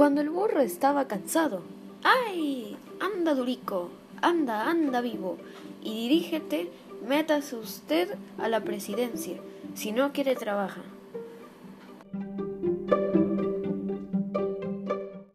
Cuando el burro estaba cansado, ¡ay! Anda durico, anda, anda vivo, y dirígete, métase usted a la presidencia, si no quiere trabajar.